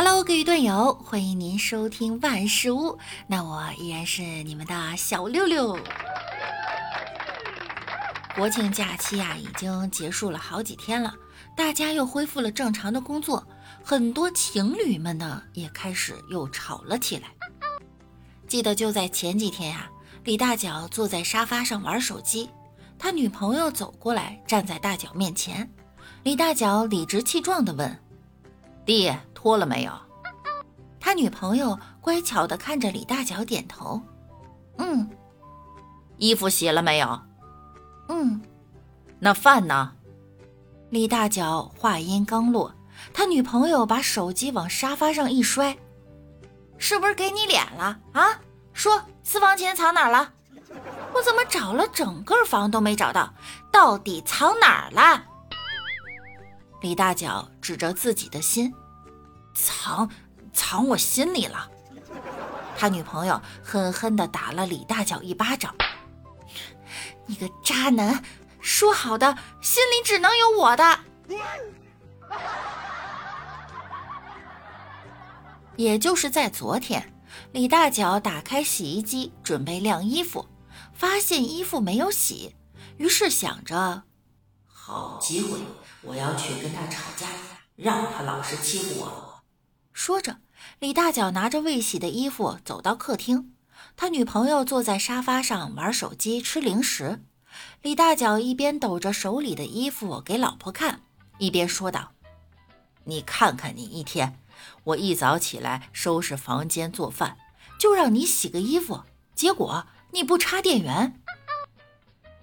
Hello，各位段友，欢迎您收听万事屋。那我依然是你们的小六六。国庆假期啊，已经结束了好几天了，大家又恢复了正常的工作，很多情侣们呢也开始又吵了起来。记得就在前几天呀，李大脚坐在沙发上玩手机，他女朋友走过来，站在大脚面前，李大脚理直气壮地问：“弟。”脱了没有？他女朋友乖巧的看着李大脚点头。嗯。衣服洗了没有？嗯。那饭呢？李大脚话音刚落，他女朋友把手机往沙发上一摔。是不是给你脸了啊？说私房钱藏哪儿了？我怎么找了整个房都没找到，到底藏哪儿了？李大脚指着自己的心。藏藏我心里了，他女朋友狠狠地打了李大脚一巴掌。你个渣男，说好的心里只能有我的。也就是在昨天，李大脚打开洗衣机准备晾衣服，发现衣服没有洗，于是想着，好机会，我要去跟他吵架，让他老实欺负我。说着，李大脚拿着未洗的衣服走到客厅，他女朋友坐在沙发上玩手机、吃零食。李大脚一边抖着手里的衣服给老婆看，一边说道：“你看看你一天，我一早起来收拾房间、做饭，就让你洗个衣服，结果你不插电源。”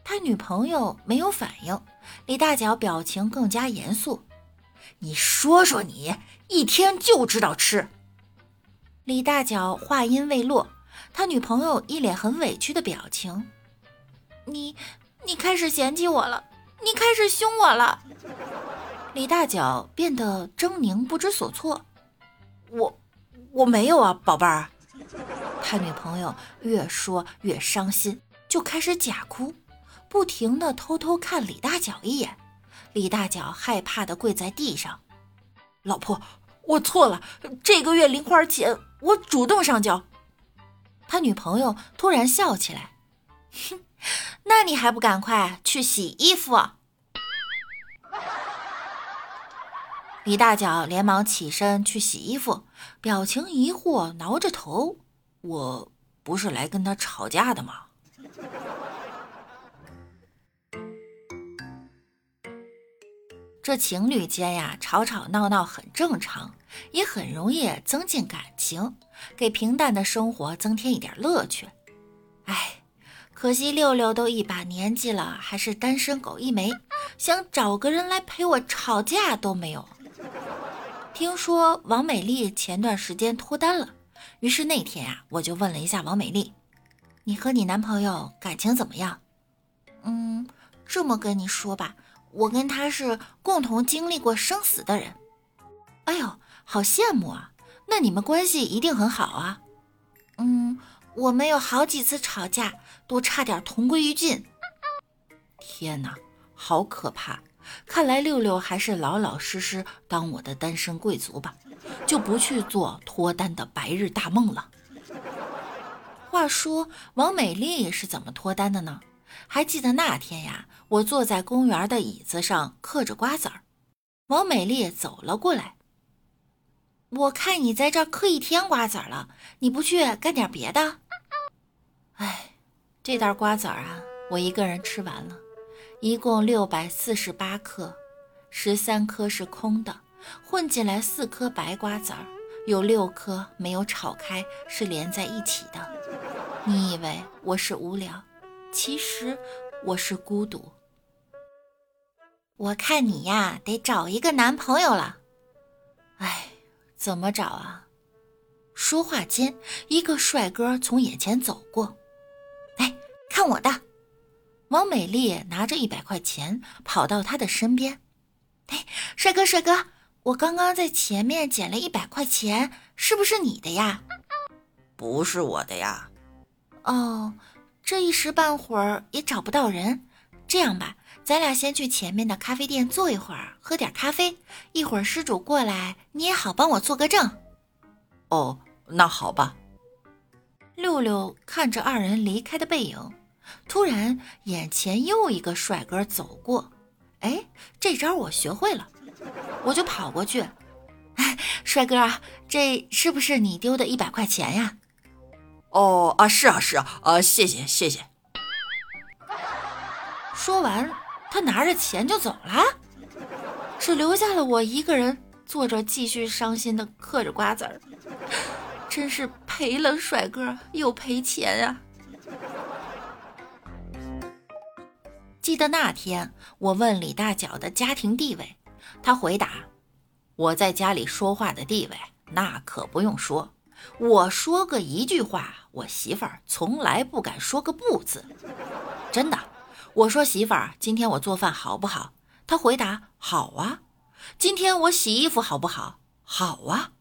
他女朋友没有反应，李大脚表情更加严肃。你说说，你一天就知道吃。李大脚话音未落，他女朋友一脸很委屈的表情。你，你开始嫌弃我了，你开始凶我了。李大脚变得狰狞不知所措。我，我没有啊，宝贝儿。他女朋友越说越伤心，就开始假哭，不停的偷偷看李大脚一眼。李大脚害怕的跪在地上，老婆，我错了，这个月零花钱我主动上交。他女朋友突然笑起来，哼，那你还不赶快去洗衣服？李大脚连忙起身去洗衣服，表情疑惑，挠着头，我不是来跟他吵架的吗？这情侣间呀，吵吵闹闹很正常，也很容易增进感情，给平淡的生活增添一点乐趣。哎，可惜六六都一把年纪了，还是单身狗一枚，想找个人来陪我吵架都没有。听说王美丽前段时间脱单了，于是那天呀，我就问了一下王美丽：“你和你男朋友感情怎么样？”嗯，这么跟你说吧。我跟他是共同经历过生死的人，哎呦，好羡慕啊！那你们关系一定很好啊。嗯，我们有好几次吵架，都差点同归于尽。天哪，好可怕！看来六六还是老老实实当我的单身贵族吧，就不去做脱单的白日大梦了。话说，王美丽是怎么脱单的呢？还记得那天呀，我坐在公园的椅子上嗑着瓜子儿，王美丽走了过来。我看你在这儿嗑一天瓜子儿了，你不去干点别的？哎，这袋瓜子儿啊，我一个人吃完了，一共六百四十八颗，十三颗是空的，混进来四颗白瓜子儿，有六颗没有炒开，是连在一起的。你以为我是无聊？其实我是孤独。我看你呀，得找一个男朋友了。哎，怎么找啊？说话间，一个帅哥从眼前走过。哎，看我的！王美丽拿着一百块钱跑到他的身边。哎，帅哥，帅哥，我刚刚在前面捡了一百块钱，是不是你的呀？不是我的呀。哦。这一时半会儿也找不到人，这样吧，咱俩先去前面的咖啡店坐一会儿，喝点咖啡。一会儿失主过来，你也好帮我做个证，哦，那好吧。六六看着二人离开的背影，突然眼前又一个帅哥走过。哎，这招我学会了，我就跑过去。哎，帅哥，这是不是你丢的一百块钱呀？哦啊，是啊是啊，啊，谢谢谢谢。说完，他拿着钱就走了，只留下了我一个人坐着，继续伤心的嗑着瓜子儿。真是赔了帅哥又赔钱啊！记得那天我问李大脚的家庭地位，他回答：“我在家里说话的地位，那可不用说。我说个一句话，我媳妇儿从来不敢说个不字。真的，我说媳妇儿，今天我做饭好不好？他回答：好啊。今天我洗衣服好不好？好啊。”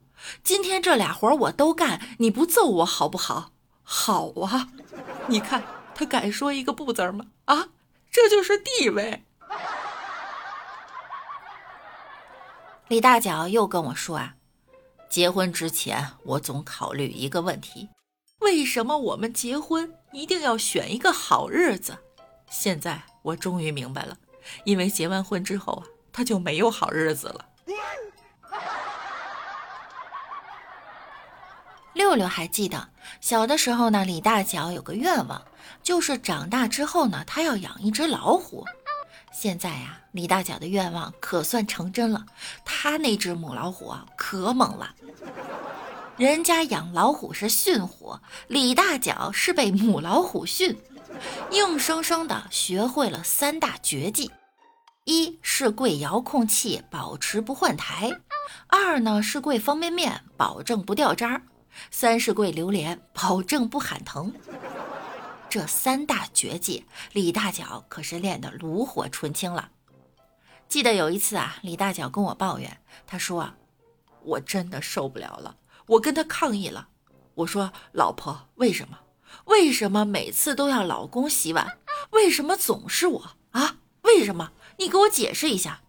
今天这俩活我都干，你不揍我好不好？好啊！你看他敢说一个不字吗？啊，这就是地位。李大脚又跟我说啊，结婚之前我总考虑一个问题：为什么我们结婚一定要选一个好日子？现在我终于明白了，因为结完婚之后啊，他就没有好日子了。六六还记得小的时候呢，李大脚有个愿望，就是长大之后呢，他要养一只老虎。现在呀，李大脚的愿望可算成真了，他那只母老虎啊，可猛了。人家养老虎是训虎，李大脚是被母老虎训，硬生生的学会了三大绝技：一是跪遥控器，保持不换台；二呢是跪方便面，保证不掉渣。三是跪榴莲，保证不喊疼。这三大绝技，李大脚可是练得炉火纯青了。记得有一次啊，李大脚跟我抱怨，他说，我真的受不了了，我跟他抗议了。我说，老婆，为什么？为什么每次都要老公洗碗？为什么总是我啊？为什么？你给我解释一下。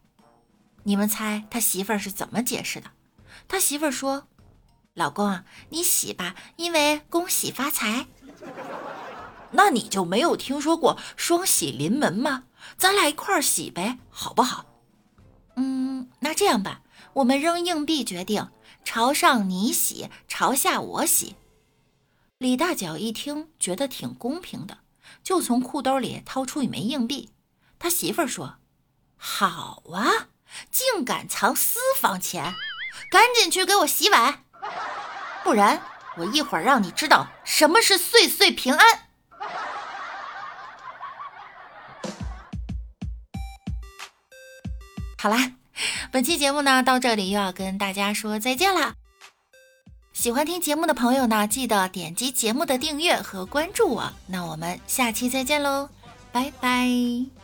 你们猜他媳妇儿是怎么解释的？他媳妇儿说。老公啊，你洗吧，因为恭喜发财。那你就没有听说过双喜临门吗？咱俩一块儿洗呗，好不好？嗯，那这样吧，我们扔硬币决定，朝上你洗，朝下我洗。李大脚一听，觉得挺公平的，就从裤兜里掏出一枚硬币。他媳妇儿说：“好啊，竟敢藏私房钱，赶紧去给我洗碗。”不然，我一会儿让你知道什么是岁岁平安。好啦，本期节目呢到这里又要跟大家说再见啦。喜欢听节目的朋友呢，记得点击节目的订阅和关注我。那我们下期再见喽，拜拜。